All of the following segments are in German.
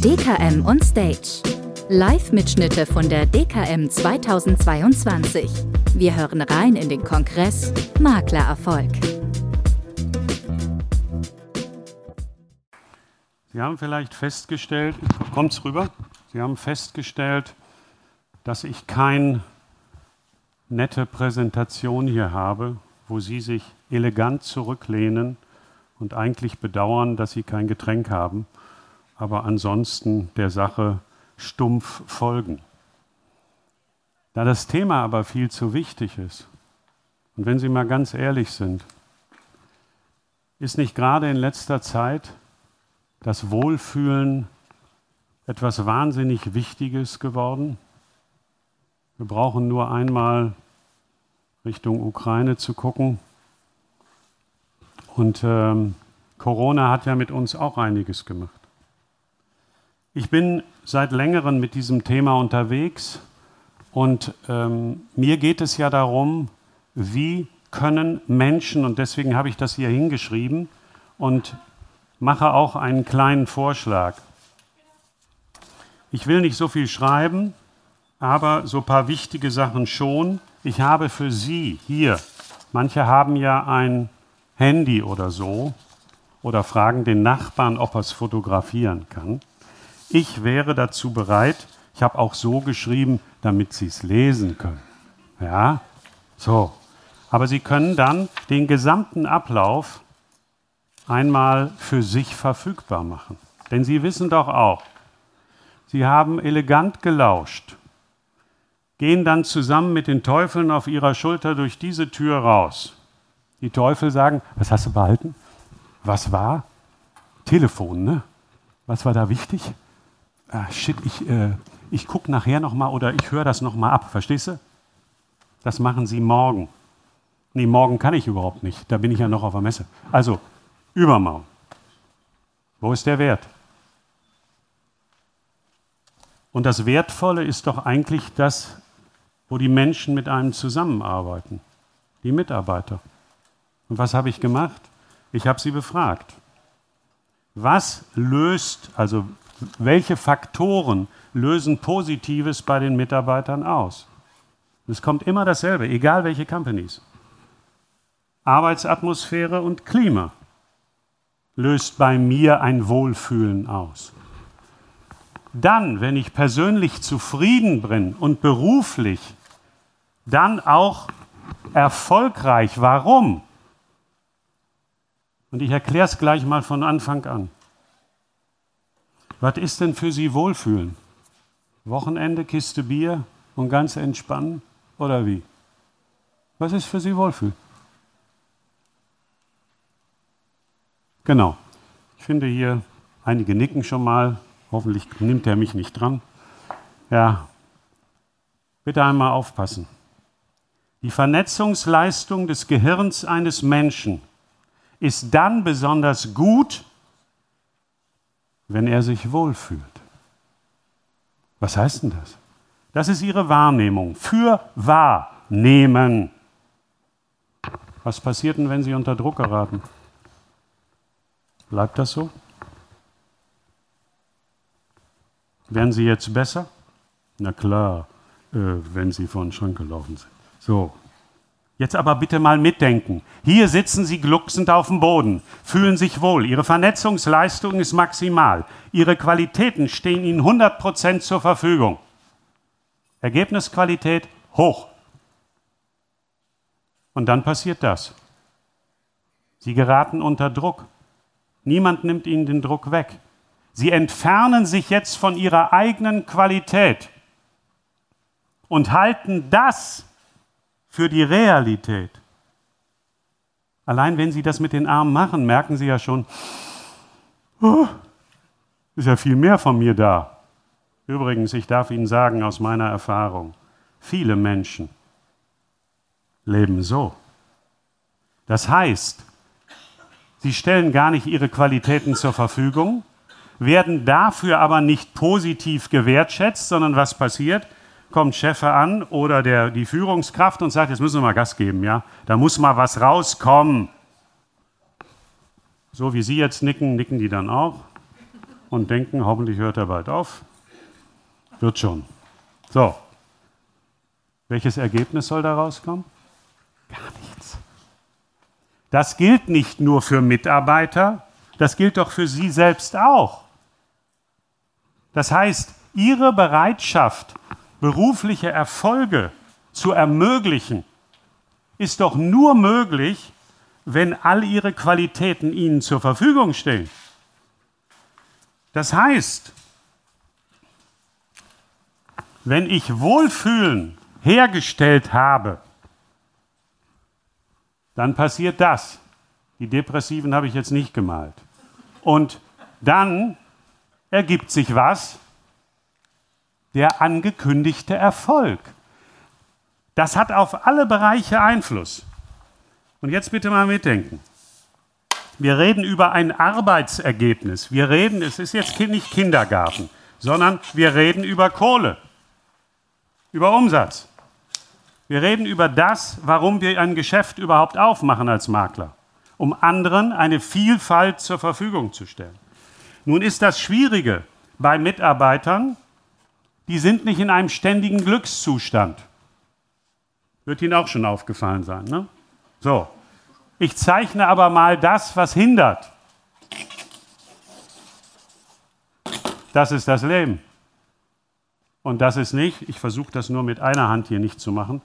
DKM on Stage. Live-Mitschnitte von der DKM 2022. Wir hören rein in den Kongress Maklererfolg. Sie haben vielleicht festgestellt, kommt's rüber? Sie haben festgestellt, dass ich keine nette Präsentation hier habe, wo Sie sich elegant zurücklehnen und eigentlich bedauern, dass Sie kein Getränk haben, aber ansonsten der Sache stumpf folgen. Da das Thema aber viel zu wichtig ist, und wenn Sie mal ganz ehrlich sind, ist nicht gerade in letzter Zeit das Wohlfühlen etwas wahnsinnig Wichtiges geworden? Wir brauchen nur einmal Richtung Ukraine zu gucken. Und ähm, Corona hat ja mit uns auch einiges gemacht. Ich bin seit längerem mit diesem Thema unterwegs und ähm, mir geht es ja darum, wie können Menschen, und deswegen habe ich das hier hingeschrieben und mache auch einen kleinen Vorschlag. Ich will nicht so viel schreiben, aber so ein paar wichtige Sachen schon. Ich habe für Sie hier, manche haben ja ein Handy oder so oder fragen den Nachbarn, ob er es fotografieren kann. Ich wäre dazu bereit, ich habe auch so geschrieben, damit Sie es lesen können. Ja, so. Aber Sie können dann den gesamten Ablauf einmal für sich verfügbar machen. Denn Sie wissen doch auch, Sie haben elegant gelauscht, gehen dann zusammen mit den Teufeln auf ihrer Schulter durch diese Tür raus. Die Teufel sagen, was hast du behalten? Was war? Telefon, ne? Was war da wichtig? Ah, shit, ich, äh, ich gucke nachher nochmal oder ich höre das nochmal ab, verstehst du? Das machen Sie morgen. Nee, morgen kann ich überhaupt nicht, da bin ich ja noch auf der Messe. Also, übermorgen. Wo ist der Wert? Und das Wertvolle ist doch eigentlich das, wo die Menschen mit einem zusammenarbeiten, die Mitarbeiter. Und was habe ich gemacht? Ich habe sie befragt. Was löst, also welche Faktoren lösen Positives bei den Mitarbeitern aus? Es kommt immer dasselbe, egal welche Companies. Arbeitsatmosphäre und Klima löst bei mir ein Wohlfühlen aus dann, wenn ich persönlich zufrieden bin und beruflich, dann auch erfolgreich. Warum? Und ich erkläre es gleich mal von Anfang an. Was ist denn für Sie Wohlfühlen? Wochenende, Kiste Bier und ganz entspannen? Oder wie? Was ist für Sie Wohlfühlen? Genau. Ich finde hier, einige nicken schon mal, Hoffentlich nimmt er mich nicht dran. Ja, bitte einmal aufpassen. Die Vernetzungsleistung des Gehirns eines Menschen ist dann besonders gut, wenn er sich wohlfühlt. Was heißt denn das? Das ist Ihre Wahrnehmung. Für wahrnehmen. Was passiert denn, wenn Sie unter Druck geraten? Bleibt das so? Werden Sie jetzt besser? Na klar, äh, wenn Sie vor den Schrank gelaufen sind. So. Jetzt aber bitte mal mitdenken. Hier sitzen Sie glucksend auf dem Boden, fühlen sich wohl. Ihre Vernetzungsleistung ist maximal. Ihre Qualitäten stehen Ihnen 100% zur Verfügung. Ergebnisqualität hoch. Und dann passiert das. Sie geraten unter Druck. Niemand nimmt Ihnen den Druck weg. Sie entfernen sich jetzt von ihrer eigenen Qualität und halten das für die Realität. Allein wenn Sie das mit den Armen machen, merken Sie ja schon, oh, ist ja viel mehr von mir da. Übrigens, ich darf Ihnen sagen aus meiner Erfahrung, viele Menschen leben so. Das heißt, sie stellen gar nicht ihre Qualitäten zur Verfügung, werden dafür aber nicht positiv gewertschätzt, sondern was passiert? Kommt Chef an oder der, die Führungskraft und sagt, jetzt müssen wir mal Gas geben, ja? Da muss mal was rauskommen. So wie Sie jetzt nicken, nicken die dann auch und denken, hoffentlich hört er bald auf. Wird schon. So. Welches Ergebnis soll da rauskommen? Gar nichts. Das gilt nicht nur für Mitarbeiter, das gilt doch für Sie selbst auch. Das heißt, Ihre Bereitschaft, berufliche Erfolge zu ermöglichen, ist doch nur möglich, wenn all Ihre Qualitäten Ihnen zur Verfügung stehen. Das heißt, wenn ich Wohlfühlen hergestellt habe, dann passiert das. Die Depressiven habe ich jetzt nicht gemalt. Und dann ergibt sich was? Der angekündigte Erfolg. Das hat auf alle Bereiche Einfluss. Und jetzt bitte mal mitdenken. Wir reden über ein Arbeitsergebnis. Wir reden, es ist jetzt nicht Kindergarten, sondern wir reden über Kohle, über Umsatz. Wir reden über das, warum wir ein Geschäft überhaupt aufmachen als Makler, um anderen eine Vielfalt zur Verfügung zu stellen. Nun ist das Schwierige bei Mitarbeitern, die sind nicht in einem ständigen Glückszustand. Wird Ihnen auch schon aufgefallen sein. Ne? So, ich zeichne aber mal das, was hindert. Das ist das Leben. Und das ist nicht, ich versuche das nur mit einer Hand hier nicht zu machen,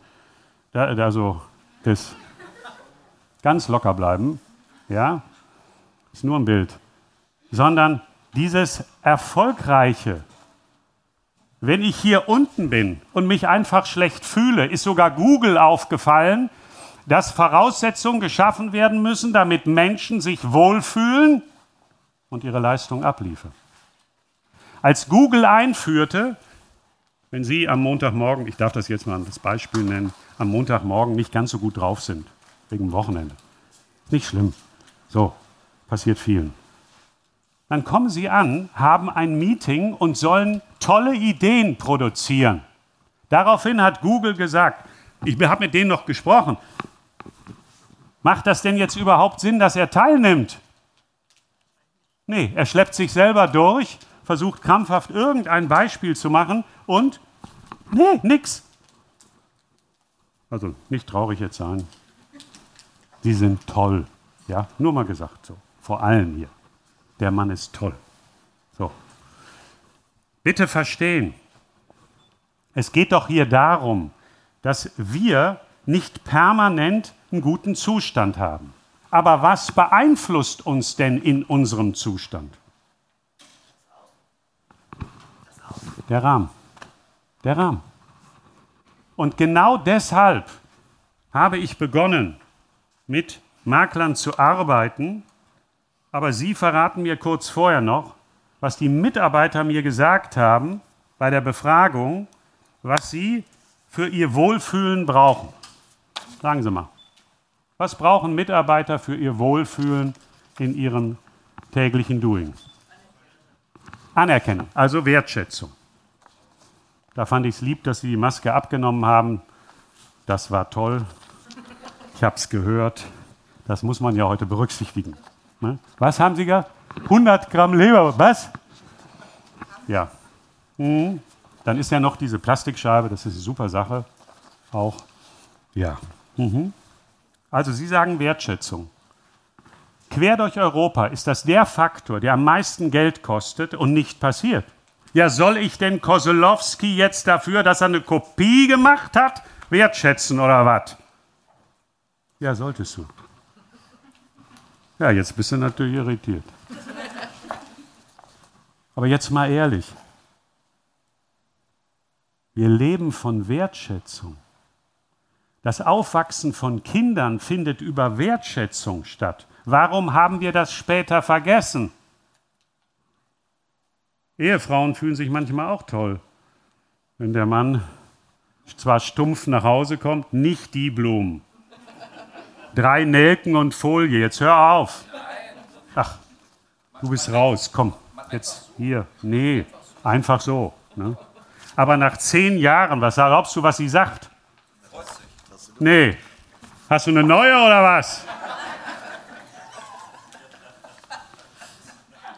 da, also das ganz locker bleiben, ja, ist nur ein Bild, sondern dieses Erfolgreiche, wenn ich hier unten bin und mich einfach schlecht fühle, ist sogar Google aufgefallen, dass Voraussetzungen geschaffen werden müssen, damit Menschen sich wohlfühlen und ihre Leistung abliefern. Als Google einführte, wenn Sie am Montagmorgen, ich darf das jetzt mal als Beispiel nennen, am Montagmorgen nicht ganz so gut drauf sind, wegen dem Wochenende. Nicht schlimm. So, passiert vielen. Dann kommen Sie an, haben ein Meeting und sollen tolle Ideen produzieren. Daraufhin hat Google gesagt, ich habe mit denen noch gesprochen, macht das denn jetzt überhaupt Sinn, dass er teilnimmt? Nee, er schleppt sich selber durch, versucht krampfhaft irgendein Beispiel zu machen und nee, nix. Also nicht traurig jetzt sein. Sie sind toll. Ja, nur mal gesagt so. Vor allem hier. Der Mann ist toll. So. Bitte verstehen. Es geht doch hier darum, dass wir nicht permanent einen guten Zustand haben. Aber was beeinflusst uns denn in unserem Zustand? Der Rahmen. Der Rahmen. Und genau deshalb habe ich begonnen, mit Maklern zu arbeiten. Aber Sie verraten mir kurz vorher noch, was die Mitarbeiter mir gesagt haben bei der Befragung, was sie für ihr Wohlfühlen brauchen. Sagen Sie mal, was brauchen Mitarbeiter für ihr Wohlfühlen in ihrem täglichen Doing? Anerkennung, also Wertschätzung. Da fand ich es lieb, dass Sie die Maske abgenommen haben. Das war toll. Ich habe es gehört. Das muss man ja heute berücksichtigen. Ne? Was haben Sie gesagt? 100 Gramm Leber. Was? Ja. Mhm. Dann ist ja noch diese Plastikscheibe. Das ist eine super Sache. Auch. Ja. Mhm. Also Sie sagen Wertschätzung. Quer durch Europa ist das der Faktor, der am meisten Geld kostet und nicht passiert. Ja, soll ich denn Kosolowski jetzt dafür, dass er eine Kopie gemacht hat, wertschätzen oder was? Ja, solltest du. Ja, jetzt bist du natürlich irritiert. Aber jetzt mal ehrlich. Wir leben von Wertschätzung. Das Aufwachsen von Kindern findet über Wertschätzung statt. Warum haben wir das später vergessen? Ehefrauen fühlen sich manchmal auch toll, wenn der Mann zwar stumpf nach Hause kommt, nicht die Blumen. Drei Nelken und Folie, jetzt hör auf. Ach, du bist raus, komm, jetzt hier. Nee, einfach so. Ne? Aber nach zehn Jahren, was glaubst du, was sie sagt? Nee. Hast du eine neue oder was?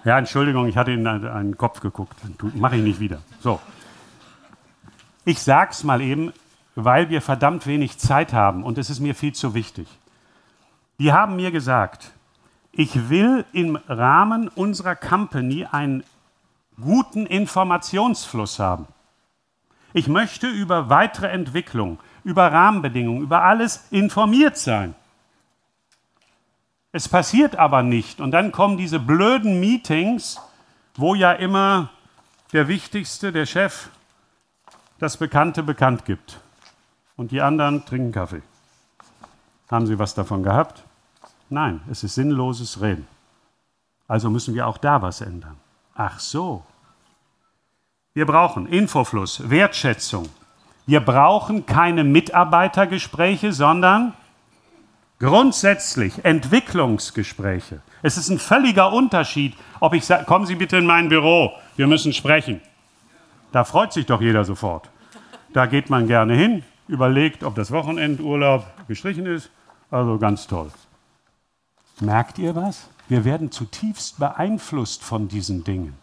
Ja, Entschuldigung, ich hatte in einen Kopf geguckt. Mache ich nicht wieder. So. Ich sag's mal eben, weil wir verdammt wenig Zeit haben und es ist mir viel zu wichtig. Die haben mir gesagt, ich will im Rahmen unserer Company einen guten Informationsfluss haben. Ich möchte über weitere Entwicklung, über Rahmenbedingungen, über alles informiert sein. Es passiert aber nicht. Und dann kommen diese blöden Meetings, wo ja immer der Wichtigste, der Chef, das Bekannte bekannt gibt. Und die anderen trinken Kaffee. Haben Sie was davon gehabt? Nein, es ist sinnloses Reden. Also müssen wir auch da was ändern. Ach so. Wir brauchen Infofluss, Wertschätzung. Wir brauchen keine Mitarbeitergespräche, sondern Grundsätzlich Entwicklungsgespräche. Es ist ein völliger Unterschied, ob ich sage, kommen Sie bitte in mein Büro, wir müssen sprechen. Da freut sich doch jeder sofort. Da geht man gerne hin, überlegt, ob das Wochenendurlaub gestrichen ist. Also ganz toll. Merkt ihr was? Wir werden zutiefst beeinflusst von diesen Dingen.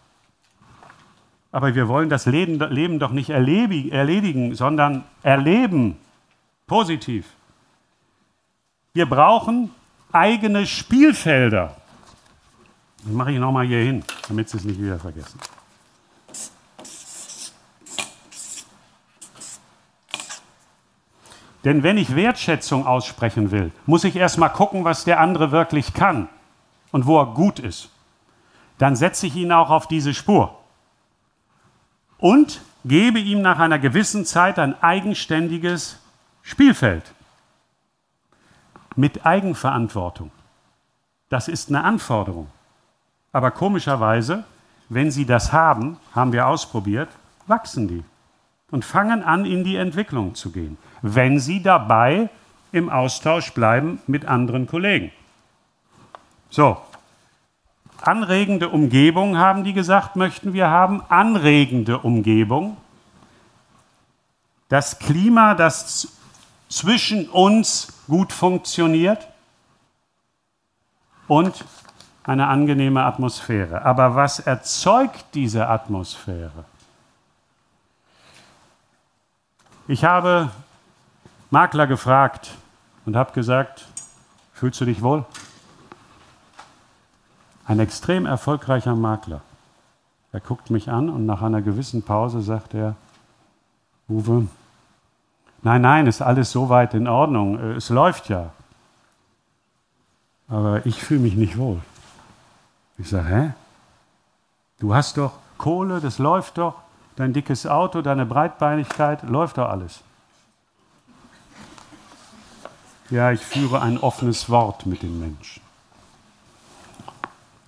Aber wir wollen das Leben, doch nicht erledigen, sondern erleben. Positiv. Wir brauchen eigene Spielfelder. Das mache ich nochmal hier hin, damit Sie es nicht wieder vergessen. Denn wenn ich Wertschätzung aussprechen will, muss ich erstmal gucken, was der andere wirklich kann und wo er gut ist. Dann setze ich ihn auch auf diese Spur und gebe ihm nach einer gewissen Zeit ein eigenständiges Spielfeld mit Eigenverantwortung. Das ist eine Anforderung. Aber komischerweise, wenn sie das haben, haben wir ausprobiert, wachsen die und fangen an, in die Entwicklung zu gehen, wenn sie dabei im Austausch bleiben mit anderen Kollegen. So, anregende Umgebung haben die gesagt, möchten wir haben, anregende Umgebung. Das Klima, das zwischen uns gut funktioniert und eine angenehme Atmosphäre. Aber was erzeugt diese Atmosphäre? Ich habe Makler gefragt und habe gesagt, fühlst du dich wohl? Ein extrem erfolgreicher Makler. Er guckt mich an und nach einer gewissen Pause sagt er, Uwe, Nein, nein, ist alles soweit in Ordnung. Äh, es läuft ja. Aber ich fühle mich nicht wohl. Ich sage, hä? Du hast doch Kohle, das läuft doch. Dein dickes Auto, deine Breitbeinigkeit, läuft doch alles. Ja, ich führe ein offenes Wort mit den Menschen.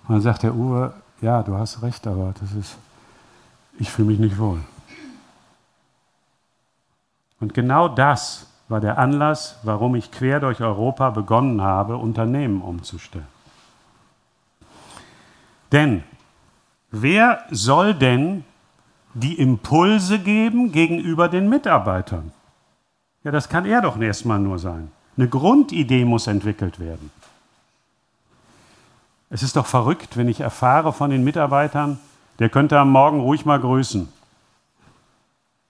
Und dann sagt der Uwe, ja, du hast recht, aber das ist, ich fühle mich nicht wohl. Und genau das war der Anlass, warum ich quer durch Europa begonnen habe, Unternehmen umzustellen. Denn wer soll denn die Impulse geben gegenüber den Mitarbeitern? Ja, das kann er doch erstmal nur sein. Eine Grundidee muss entwickelt werden. Es ist doch verrückt, wenn ich erfahre von den Mitarbeitern, der könnte am Morgen ruhig mal grüßen.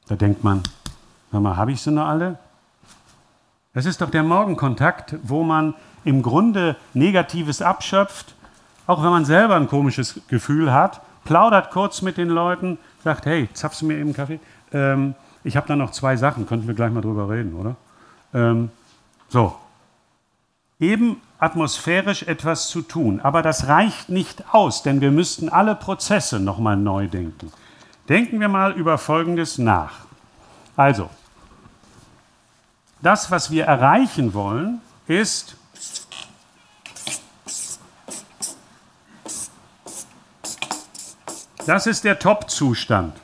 Da denkt man, Sag mal, habe ich sie noch alle? Das ist doch der Morgenkontakt, wo man im Grunde Negatives abschöpft, auch wenn man selber ein komisches Gefühl hat, plaudert kurz mit den Leuten, sagt, hey, zapfst du mir eben Kaffee? Ähm, ich habe da noch zwei Sachen, könnten wir gleich mal drüber reden, oder? Ähm, so. Eben atmosphärisch etwas zu tun. Aber das reicht nicht aus, denn wir müssten alle Prozesse nochmal neu denken. Denken wir mal über Folgendes nach. Also, das, was wir erreichen wollen, ist, das ist der Top-Zustand,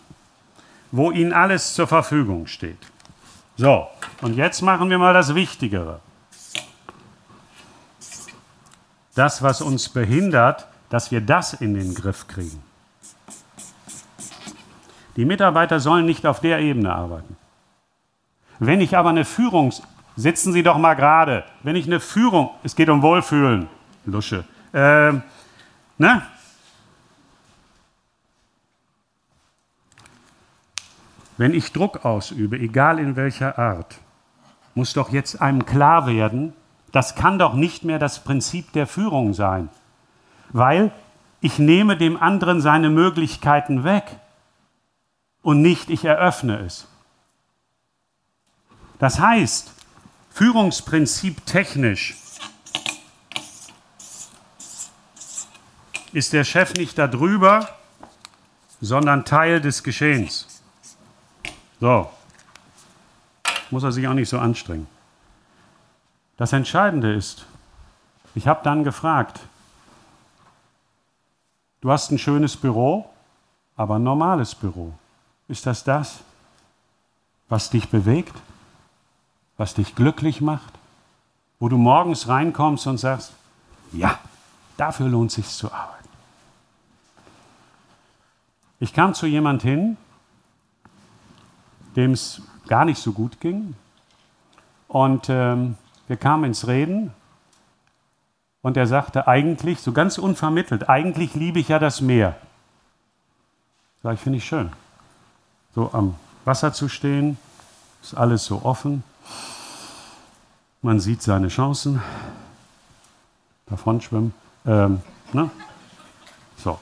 wo Ihnen alles zur Verfügung steht. So, und jetzt machen wir mal das Wichtigere. Das, was uns behindert, dass wir das in den Griff kriegen. Die Mitarbeiter sollen nicht auf der Ebene arbeiten. Wenn ich aber eine Führung, sitzen Sie doch mal gerade, wenn ich eine Führung, es geht um Wohlfühlen, Lusche, äh, ne? Wenn ich Druck ausübe, egal in welcher Art, muss doch jetzt einem klar werden, das kann doch nicht mehr das Prinzip der Führung sein, weil ich nehme dem anderen seine Möglichkeiten weg und nicht ich eröffne es. Das heißt, Führungsprinzip technisch ist der Chef nicht darüber, sondern Teil des Geschehens. So, muss er sich auch nicht so anstrengen. Das Entscheidende ist, ich habe dann gefragt, du hast ein schönes Büro, aber ein normales Büro. Ist das das, was dich bewegt, was dich glücklich macht, wo du morgens reinkommst und sagst, ja, dafür lohnt sich zu arbeiten. Ich kam zu jemand hin, dem es gar nicht so gut ging. Und ähm, wir kamen ins Reden und er sagte eigentlich, so ganz unvermittelt, eigentlich liebe ich ja das Meer. Sag ich, finde ich schön. So am Wasser zu stehen, ist alles so offen. Man sieht seine Chancen. Davon schwimmen. Ähm, ne? So.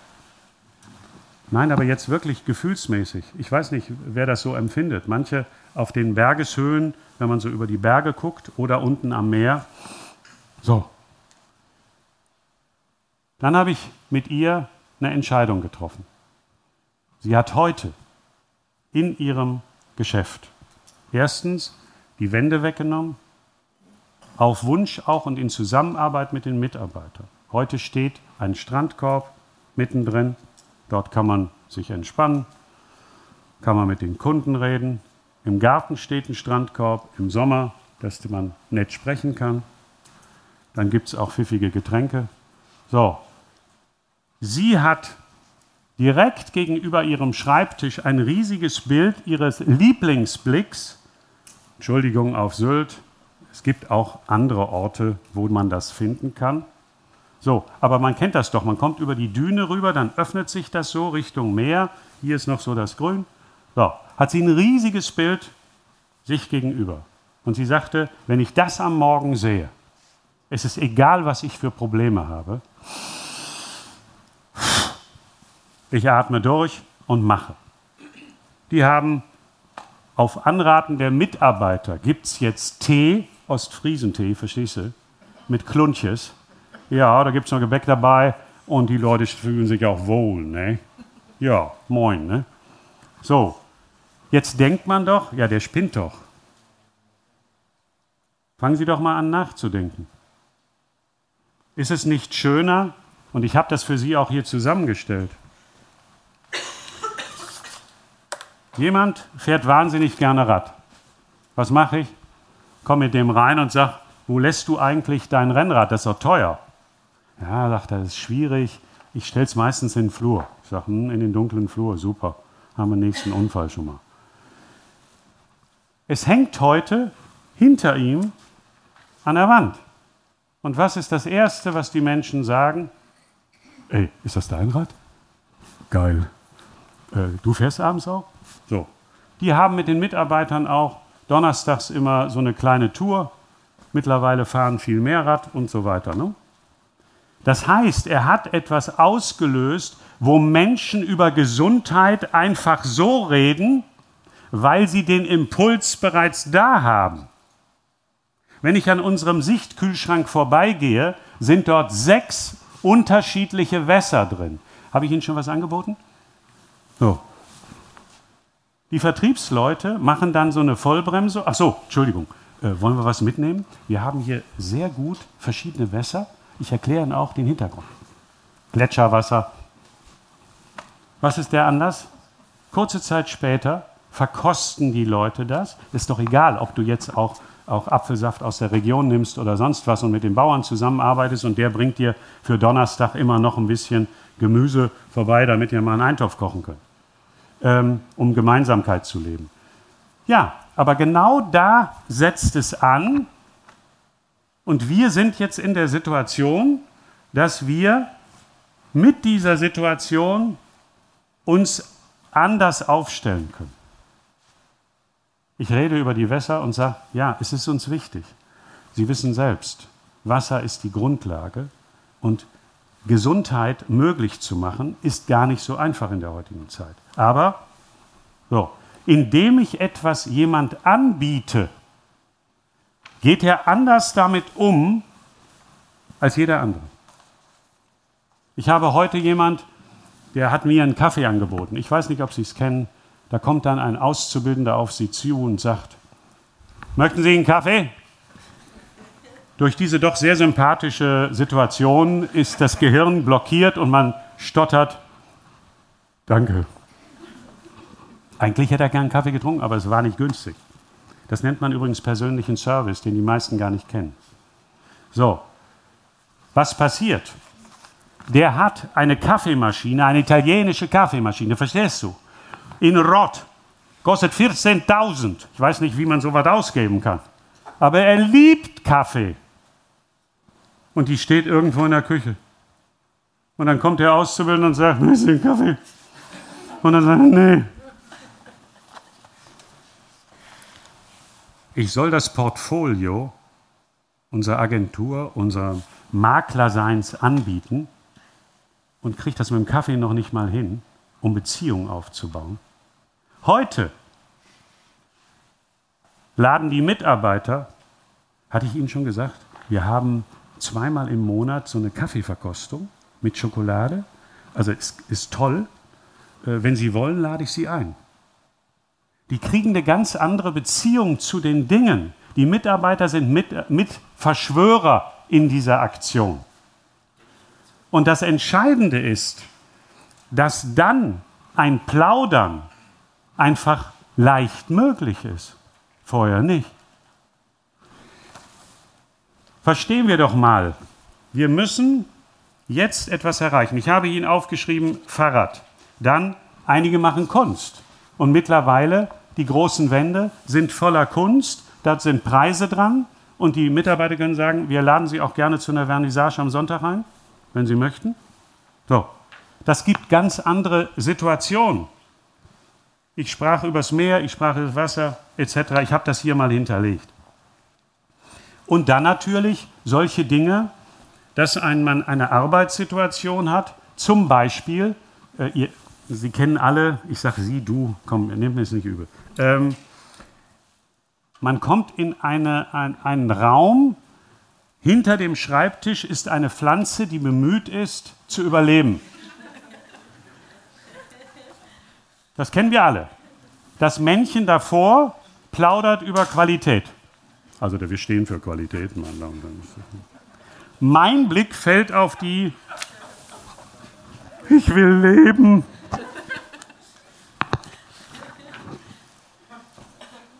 Nein, aber jetzt wirklich gefühlsmäßig. Ich weiß nicht, wer das so empfindet. Manche auf den Bergeshöhen, wenn man so über die Berge guckt oder unten am Meer. So. Dann habe ich mit ihr eine Entscheidung getroffen. Sie hat heute in ihrem Geschäft erstens die Wände weggenommen, auf Wunsch auch und in Zusammenarbeit mit den Mitarbeitern. Heute steht ein Strandkorb mittendrin Dort kann man sich entspannen, kann man mit den Kunden reden. Im Garten steht ein Strandkorb im Sommer, dass man nett sprechen kann. Dann gibt es auch pfiffige Getränke. So, sie hat direkt gegenüber ihrem Schreibtisch ein riesiges Bild ihres Lieblingsblicks. Entschuldigung auf Sylt. Es gibt auch andere Orte, wo man das finden kann. So, aber man kennt das doch. Man kommt über die Düne rüber, dann öffnet sich das so Richtung Meer. Hier ist noch so das Grün. So, hat sie ein riesiges Bild sich gegenüber. Und sie sagte, wenn ich das am Morgen sehe, ist es egal, was ich für Probleme habe. Ich atme durch und mache. Die haben auf Anraten der Mitarbeiter, gibt es jetzt Tee, Ostfriesentee, verstehst du, mit Klunches ja, da gibt es noch Gebäck dabei und die Leute fühlen sich auch wohl. Ne? Ja, moin. Ne? So, jetzt denkt man doch, ja, der spinnt doch. Fangen Sie doch mal an nachzudenken. Ist es nicht schöner, und ich habe das für Sie auch hier zusammengestellt, jemand fährt wahnsinnig gerne Rad. Was mache ich? Komm mit dem rein und sag, wo lässt du eigentlich dein Rennrad? Das ist doch teuer. Ja, sagt er, das ist schwierig. Ich stelle es meistens in den Flur. Ich sage, hm, in den dunklen Flur, super. Haben wir den nächsten Unfall schon mal. Es hängt heute hinter ihm an der Wand. Und was ist das Erste, was die Menschen sagen? Ey, ist das dein Rad? Geil. Äh, du fährst abends auch? So. Die haben mit den Mitarbeitern auch donnerstags immer so eine kleine Tour. Mittlerweile fahren viel mehr Rad und so weiter. Ne? Das heißt, er hat etwas ausgelöst, wo Menschen über Gesundheit einfach so reden, weil sie den Impuls bereits da haben. Wenn ich an unserem Sichtkühlschrank vorbeigehe, sind dort sechs unterschiedliche Wässer drin. Habe ich Ihnen schon was angeboten? So. Die Vertriebsleute machen dann so eine Vollbremse. Ach so, Entschuldigung. Äh, wollen wir was mitnehmen? Wir haben hier sehr gut verschiedene Wässer. Ich erkläre Ihnen auch den Hintergrund. Gletscherwasser. Was ist der Anlass? Kurze Zeit später verkosten die Leute das. Ist doch egal, ob du jetzt auch, auch Apfelsaft aus der Region nimmst oder sonst was und mit den Bauern zusammenarbeitest und der bringt dir für Donnerstag immer noch ein bisschen Gemüse vorbei, damit ihr mal einen Eintopf kochen könnt, ähm, um Gemeinsamkeit zu leben. Ja, aber genau da setzt es an, und wir sind jetzt in der Situation, dass wir mit dieser Situation uns anders aufstellen können. Ich rede über die Wässer und sage, ja, es ist uns wichtig. Sie wissen selbst, Wasser ist die Grundlage und Gesundheit möglich zu machen, ist gar nicht so einfach in der heutigen Zeit. Aber so, indem ich etwas jemand anbiete, geht er anders damit um als jeder andere. Ich habe heute jemand, der hat mir einen Kaffee angeboten. Ich weiß nicht, ob Sie es kennen. Da kommt dann ein Auszubildender auf Sie zu und sagt, möchten Sie einen Kaffee? Durch diese doch sehr sympathische Situation ist das Gehirn blockiert und man stottert, danke. Eigentlich hätte er gern Kaffee getrunken, aber es war nicht günstig. Das nennt man übrigens persönlichen Service, den die meisten gar nicht kennen. So, was passiert? Der hat eine Kaffeemaschine, eine italienische Kaffeemaschine, verstehst du? In Rott. Kostet 14.000. Ich weiß nicht, wie man so was ausgeben kann. Aber er liebt Kaffee. Und die steht irgendwo in der Küche. Und dann kommt der Auszubildende und sagt, willst du einen Kaffee? Und dann sagt er, nee. Ich soll das Portfolio unserer Agentur, unserer Maklerseins anbieten und kriege das mit dem Kaffee noch nicht mal hin, um Beziehungen aufzubauen. Heute laden die Mitarbeiter, hatte ich Ihnen schon gesagt, wir haben zweimal im Monat so eine Kaffeeverkostung mit Schokolade. Also es ist toll. Äh, wenn Sie wollen, lade ich Sie ein. Die kriegen eine ganz andere Beziehung zu den Dingen. Die Mitarbeiter sind mit, mit Verschwörer in dieser Aktion. Und das Entscheidende ist, dass dann ein Plaudern einfach leicht möglich ist. Vorher nicht. Verstehen wir doch mal, wir müssen jetzt etwas erreichen. Ich habe Ihnen aufgeschrieben Fahrrad. Dann einige machen Kunst. Und mittlerweile, die großen Wände sind voller Kunst, da sind Preise dran und die Mitarbeiter können sagen, wir laden Sie auch gerne zu einer Vernissage am Sonntag ein, wenn Sie möchten. So, das gibt ganz andere Situationen. Ich sprach übers Meer, ich sprach über das Wasser etc. Ich habe das hier mal hinterlegt. Und dann natürlich solche Dinge, dass ein Mann eine Arbeitssituation hat, zum Beispiel, äh, ihr, Sie kennen alle, ich sage Sie, du, komm, nimm mir es nicht übel. Ähm, man kommt in eine, ein, einen Raum, hinter dem Schreibtisch ist eine Pflanze, die bemüht ist, zu überleben. Das kennen wir alle. Das Männchen davor plaudert über Qualität. Also wir stehen für Qualität. Mein Blick fällt auf die Ich will leben.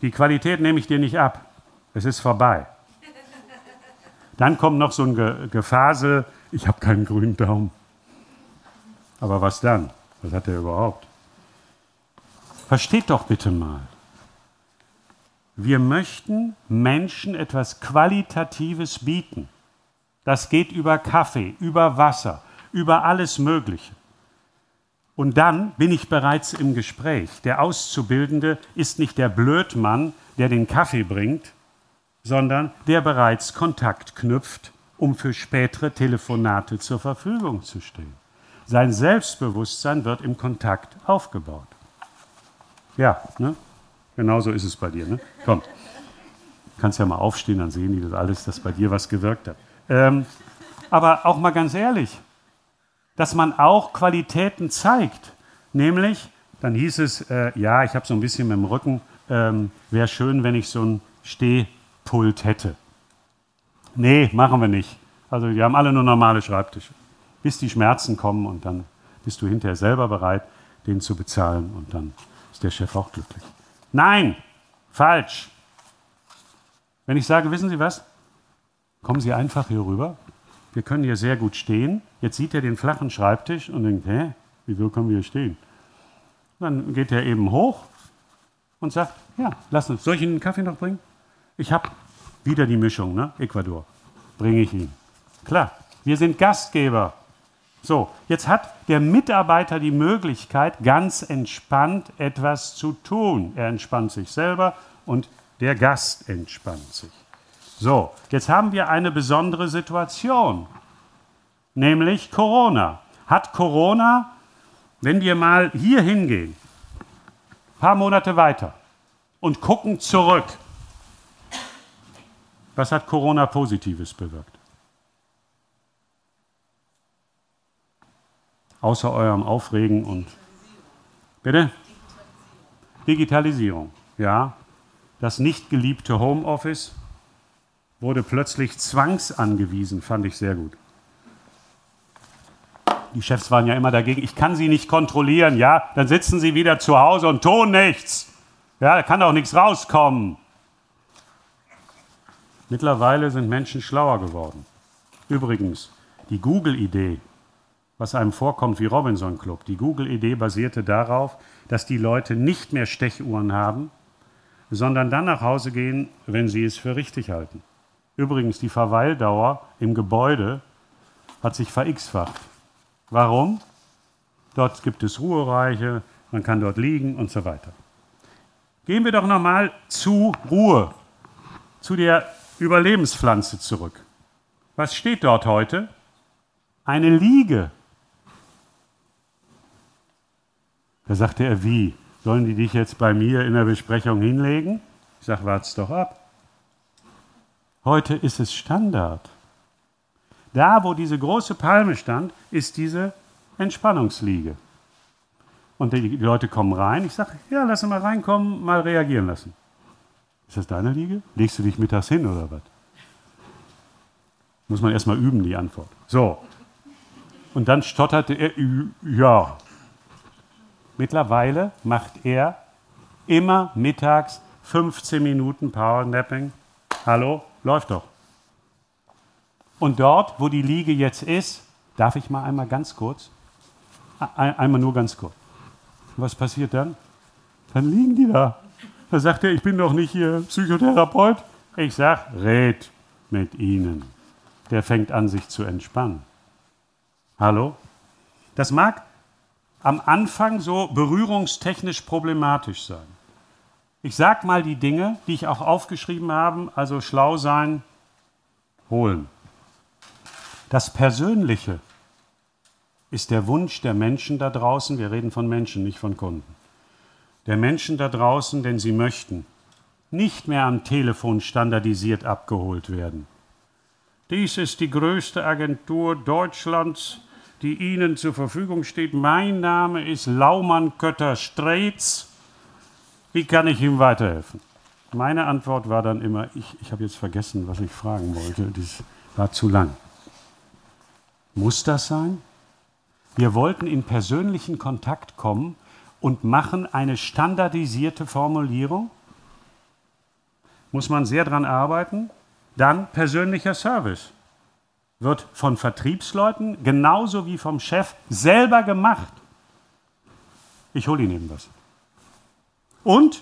Die Qualität nehme ich dir nicht ab. Es ist vorbei. Dann kommt noch so ein Gefasel, ich habe keinen grünen Daumen. Aber was dann? Was hat er überhaupt? Versteht doch bitte mal. Wir möchten Menschen etwas Qualitatives bieten. Das geht über Kaffee, über Wasser, über alles Mögliche. Und dann bin ich bereits im Gespräch. Der Auszubildende ist nicht der Blödmann, der den Kaffee bringt, sondern der bereits Kontakt knüpft, um für spätere Telefonate zur Verfügung zu stehen. Sein Selbstbewusstsein wird im Kontakt aufgebaut. Ja, ne? Genauso ist es bei dir. Ne? Komm, kannst ja mal aufstehen, dann sehen die das alles, dass bei dir was gewirkt hat. Ähm, aber auch mal ganz ehrlich, dass man auch Qualitäten zeigt. Nämlich, dann hieß es, äh, ja, ich habe so ein bisschen mit dem Rücken, ähm, wäre schön, wenn ich so ein Stehpult hätte. Nee, machen wir nicht. Also wir haben alle nur normale Schreibtische. Bis die Schmerzen kommen und dann bist du hinterher selber bereit, den zu bezahlen und dann ist der Chef auch glücklich. Nein, falsch. Wenn ich sage, wissen Sie was? Kommen Sie einfach hier rüber. Wir können hier sehr gut stehen. Jetzt sieht er den flachen Schreibtisch und denkt, hä, wieso können wir hier stehen? Dann geht er eben hoch und sagt, ja, lass uns, soll ich Ihnen einen Kaffee noch bringen? Ich habe wieder die Mischung, ne? Ecuador. Bringe ich Ihnen. Klar, wir sind Gastgeber. So, jetzt hat der Mitarbeiter die Möglichkeit, ganz entspannt etwas zu tun. Er entspannt sich selber und der Gast entspannt sich. So, jetzt haben wir eine besondere Situation, nämlich Corona. Hat Corona, wenn wir mal hier hingehen, ein paar Monate weiter und gucken zurück, was hat Corona Positives bewirkt? Außer eurem Aufregen und. Bitte? Digitalisierung, ja. Das nicht geliebte Homeoffice wurde plötzlich zwangsangewiesen, fand ich sehr gut. Die Chefs waren ja immer dagegen, ich kann sie nicht kontrollieren, ja, dann sitzen sie wieder zu Hause und tun nichts. Ja, da kann auch nichts rauskommen. Mittlerweile sind Menschen schlauer geworden. Übrigens, die Google-Idee, was einem vorkommt wie Robinson Club, die Google-Idee basierte darauf, dass die Leute nicht mehr Stechuhren haben, sondern dann nach Hause gehen, wenn sie es für richtig halten. Übrigens, die Verweildauer im Gebäude hat sich verX-facht. Warum? Dort gibt es Ruhereiche, man kann dort liegen und so weiter. Gehen wir doch nochmal zu Ruhe, zu der Überlebenspflanze zurück. Was steht dort heute? Eine Liege. Da sagte er, wie? Sollen die dich jetzt bei mir in der Besprechung hinlegen? Ich sage, wart's doch ab. Heute ist es Standard. Da, wo diese große Palme stand, ist diese Entspannungsliege. Und die Leute kommen rein. Ich sage, ja, lass mal reinkommen, mal reagieren lassen. Ist das deine Liege? Legst du dich mittags hin oder was? Muss man erstmal üben, die Antwort. So. Und dann stotterte er, ja. Mittlerweile macht er immer mittags 15 Minuten Powernapping. Hallo, läuft doch. Und dort, wo die Liege jetzt ist, darf ich mal einmal ganz kurz, einmal nur ganz kurz. Was passiert dann? Dann liegen die da. Da sagt er, ich bin doch nicht hier Psychotherapeut. Ich sag, red mit ihnen. Der fängt an, sich zu entspannen. Hallo? Das mag am Anfang so berührungstechnisch problematisch sein. Ich sag mal die Dinge, die ich auch aufgeschrieben habe, also schlau sein, holen. Das Persönliche ist der Wunsch der Menschen da draußen, wir reden von Menschen, nicht von Kunden der Menschen da draußen, denn sie möchten nicht mehr am Telefon standardisiert abgeholt werden. Dies ist die größte Agentur Deutschlands, die Ihnen zur Verfügung steht. Mein Name ist Laumann Kötter Streetz. Wie kann ich ihm weiterhelfen? Meine Antwort war dann immer, ich, ich habe jetzt vergessen, was ich fragen wollte. Das war zu lang. Muss das sein? Wir wollten in persönlichen Kontakt kommen und machen eine standardisierte Formulierung. Muss man sehr daran arbeiten. Dann persönlicher Service. Wird von Vertriebsleuten genauso wie vom Chef selber gemacht. Ich hole ihn eben was. Und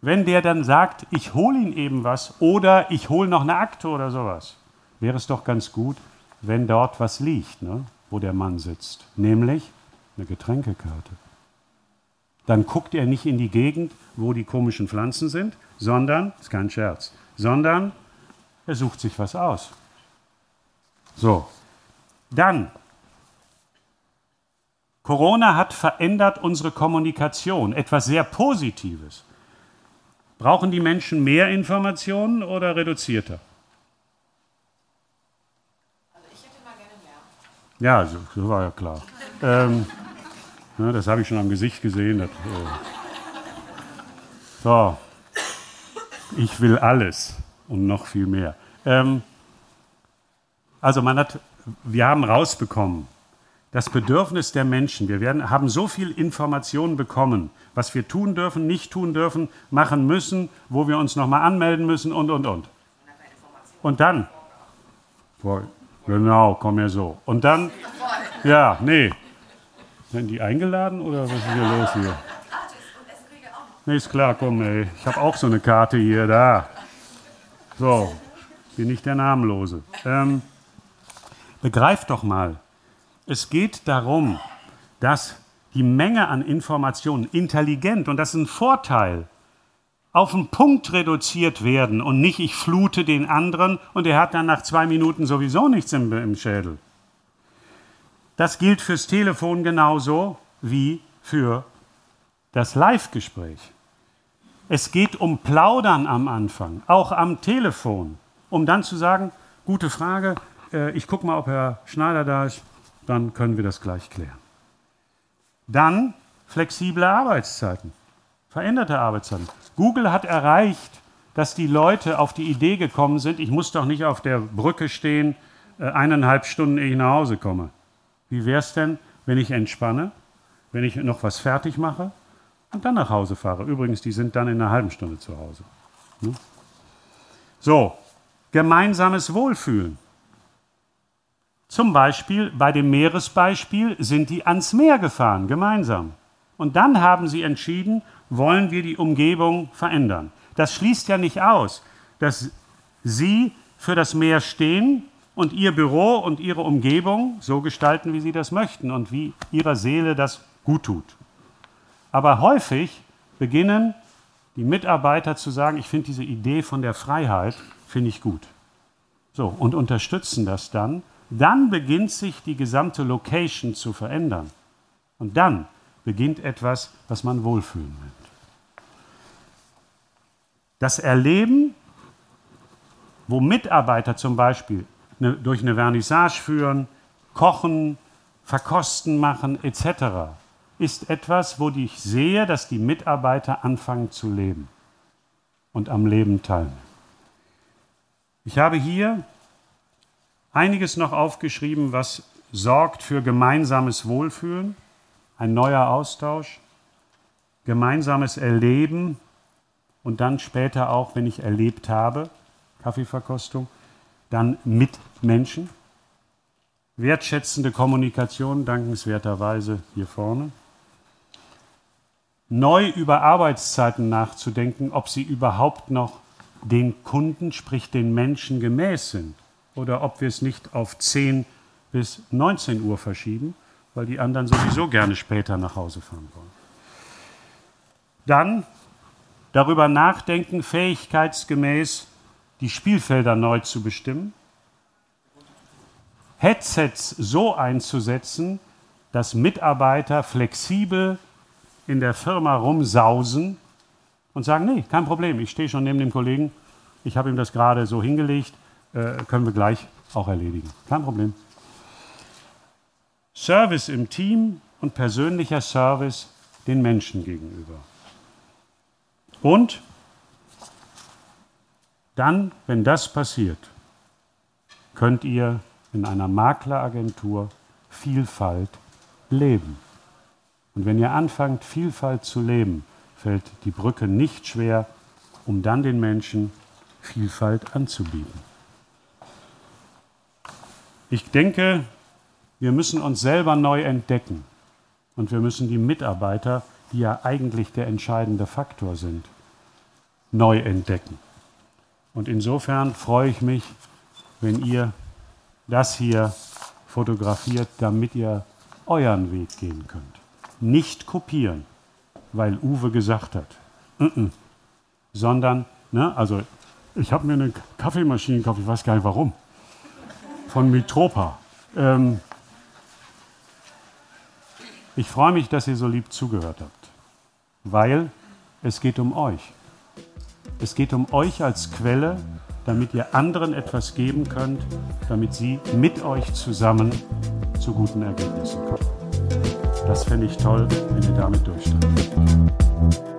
wenn der dann sagt, ich hole ihn eben was oder ich hole noch eine Akte oder sowas, wäre es doch ganz gut, wenn dort was liegt, ne, wo der Mann sitzt, nämlich eine Getränkekarte dann guckt er nicht in die Gegend, wo die komischen Pflanzen sind, sondern, ist kein Scherz, sondern er sucht sich was aus. So, dann, Corona hat verändert unsere Kommunikation, etwas sehr Positives. Brauchen die Menschen mehr Informationen oder reduzierter? Also ich hätte mal gerne mehr. Ja, so, so war ja klar. ähm, ja, das habe ich schon am Gesicht gesehen. Das, äh so, ich will alles und noch viel mehr. Ähm, also man hat, wir haben rausbekommen, das Bedürfnis der Menschen. Wir werden, haben so viel Informationen bekommen, was wir tun dürfen, nicht tun dürfen, machen müssen, wo wir uns nochmal anmelden müssen und, und, und. Und dann, genau, komm ja so. Und dann, ja, nee, sind die eingeladen oder was ist hier los hier? Nee, ist klar, komm, ey. Ich habe auch so eine Karte hier, da. So, bin nicht der Namenlose. Ähm, begreift doch mal, es geht darum, dass die Menge an Informationen intelligent, und das ist ein Vorteil, auf den Punkt reduziert werden und nicht ich flute den anderen und er hat dann nach zwei Minuten sowieso nichts im, im Schädel. Das gilt fürs Telefon genauso wie für das Live-Gespräch. Es geht um Plaudern am Anfang, auch am Telefon, um dann zu sagen, gute Frage, äh, ich gucke mal, ob Herr Schneider da ist, dann können wir das gleich klären. Dann flexible Arbeitszeiten, veränderte Arbeitszeiten. Google hat erreicht, dass die Leute auf die Idee gekommen sind, ich muss doch nicht auf der Brücke stehen, äh, eineinhalb Stunden, ehe ich nach Hause komme. Wie wäre es denn, wenn ich entspanne, wenn ich noch was fertig mache und dann nach Hause fahre? Übrigens, die sind dann in einer halben Stunde zu Hause. Hm? So, gemeinsames Wohlfühlen. Zum Beispiel bei dem Meeresbeispiel sind die ans Meer gefahren, gemeinsam. Und dann haben sie entschieden, wollen wir die Umgebung verändern. Das schließt ja nicht aus, dass Sie für das Meer stehen und Ihr Büro und Ihre Umgebung so gestalten, wie Sie das möchten und wie Ihrer Seele das gut tut. Aber häufig beginnen die Mitarbeiter zu sagen, ich finde diese Idee von der Freiheit, finde ich gut. So, und unterstützen das dann. Dann beginnt sich die gesamte Location zu verändern. Und dann beginnt etwas, was man Wohlfühlen nennt. Das Erleben, wo Mitarbeiter zum Beispiel eine, durch eine Vernissage führen, kochen, verkosten machen etc., ist etwas, wo ich sehe, dass die Mitarbeiter anfangen zu leben und am Leben teilnehmen. Ich habe hier einiges noch aufgeschrieben, was sorgt für gemeinsames Wohlfühlen ein neuer Austausch, gemeinsames Erleben und dann später auch, wenn ich erlebt habe, Kaffeeverkostung, dann mit Menschen. Wertschätzende Kommunikation, dankenswerterweise hier vorne. Neu über Arbeitszeiten nachzudenken, ob sie überhaupt noch den Kunden, sprich den Menschen gemäß sind oder ob wir es nicht auf 10 bis 19 Uhr verschieben weil die anderen sowieso gerne später nach Hause fahren wollen. Dann darüber nachdenken, fähigkeitsgemäß die Spielfelder neu zu bestimmen, Headsets so einzusetzen, dass Mitarbeiter flexibel in der Firma rumsausen und sagen, nee, kein Problem, ich stehe schon neben dem Kollegen, ich habe ihm das gerade so hingelegt, können wir gleich auch erledigen. Kein Problem. Service im Team und persönlicher Service den Menschen gegenüber. Und dann, wenn das passiert, könnt ihr in einer Makleragentur Vielfalt leben. Und wenn ihr anfangt, Vielfalt zu leben, fällt die Brücke nicht schwer, um dann den Menschen Vielfalt anzubieten. Ich denke, wir müssen uns selber neu entdecken und wir müssen die Mitarbeiter, die ja eigentlich der entscheidende Faktor sind, neu entdecken. Und insofern freue ich mich, wenn ihr das hier fotografiert, damit ihr euren Weg gehen könnt. Nicht kopieren, weil Uwe gesagt hat, mm -mm. sondern, ne, also ich habe mir eine Kaffeemaschine gekauft, ich weiß gar nicht warum, von Mitropa. Ähm, ich freue mich, dass ihr so lieb zugehört habt, weil es geht um euch. Es geht um euch als Quelle, damit ihr anderen etwas geben könnt, damit sie mit euch zusammen zu guten Ergebnissen kommen. Das fände ich toll, wenn ihr damit durchstartet.